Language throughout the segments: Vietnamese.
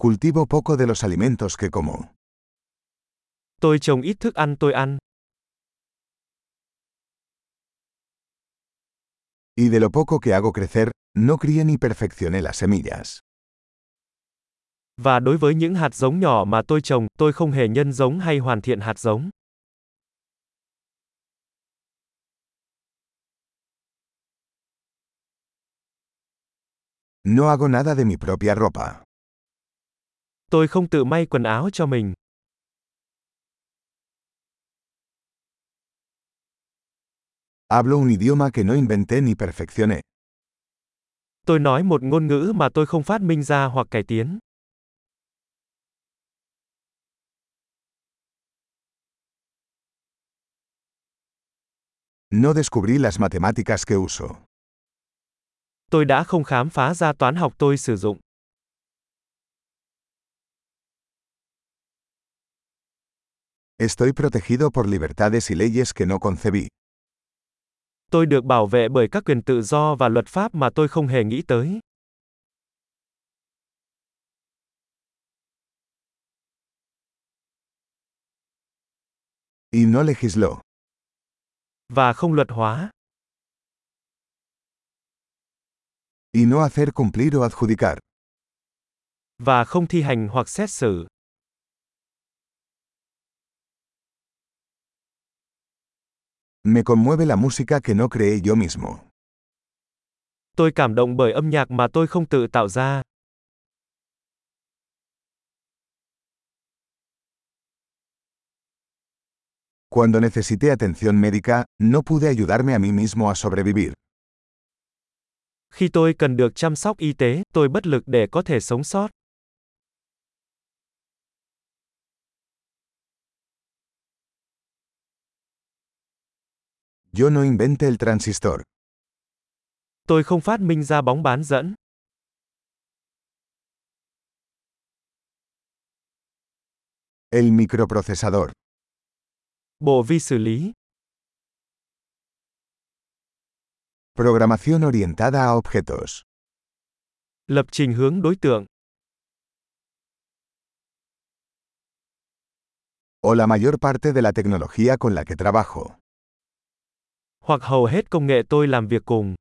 Cultivo poco de los alimentos que como. Tôi trồng ít thức ăn tôi ăn. Y de lo poco que hago crecer, no crié ni perfeccioné las semillas. Và đối với những hạt giống nhỏ mà tôi trồng, tôi không hề nhân giống hay hoàn thiện hạt giống. No hago nada de mi propia ropa. Tôi không tự may quần áo cho mình. Hablo un idioma que no inventé ni perfeccioné. Tôi nói một ngôn ngữ mà tôi không phát minh ra hoặc cải tiến. No descubrí las matemáticas que uso. Tôi đã không khám phá ra toán học tôi sử dụng. Estoy protegido por libertades y leyes que no concebí. Tôi được bảo vệ bởi các quyền tự do và luật pháp mà tôi không hề nghĩ tới. Y no legisló. Và không luật hóa. Y no hacer cumplir o adjudicar. Và không thi hành hoặc xét xử. Me conmueve la música que no creé yo mismo. Tôi cảm động bởi âm nhạc mà tôi không tự tạo ra. Cuando necesité atención médica, no pude ayudarme a mí mismo a sobrevivir. Khi tôi cần được chăm sóc y tế, tôi bất lực để có thể sống sót. Yo no inventé el transistor. Tôi không phát minh ra bóng bán dẫn. El microprocesador. Bộ vi xử lý. Programación orientada a objetos. Lập trình hướng đối tượng. O la mayor parte de la tecnología con la que trabajo. Hoặc hầu hết công nghệ tôi làm việc cùng.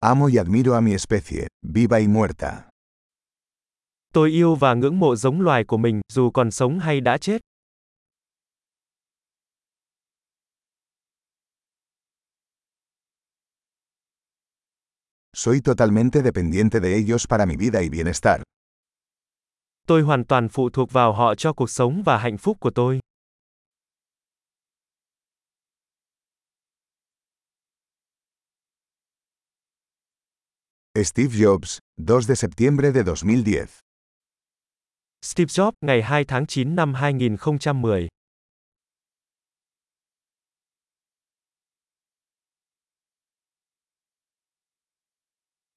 Amo y admiro a mi especie, viva y muerta. Tôi yêu và ngưỡng mộ giống loài của mình, dù còn sống hay đã chết. Soy totalmente dependiente de ellos para mi vida y bienestar. Tôi hoàn toàn phụ thuộc vào họ cho cuộc sống và hạnh phúc của tôi. Steve Jobs, 2 de septiembre de 2010. Steve Jobs, ngày 2 tháng 9 năm 2010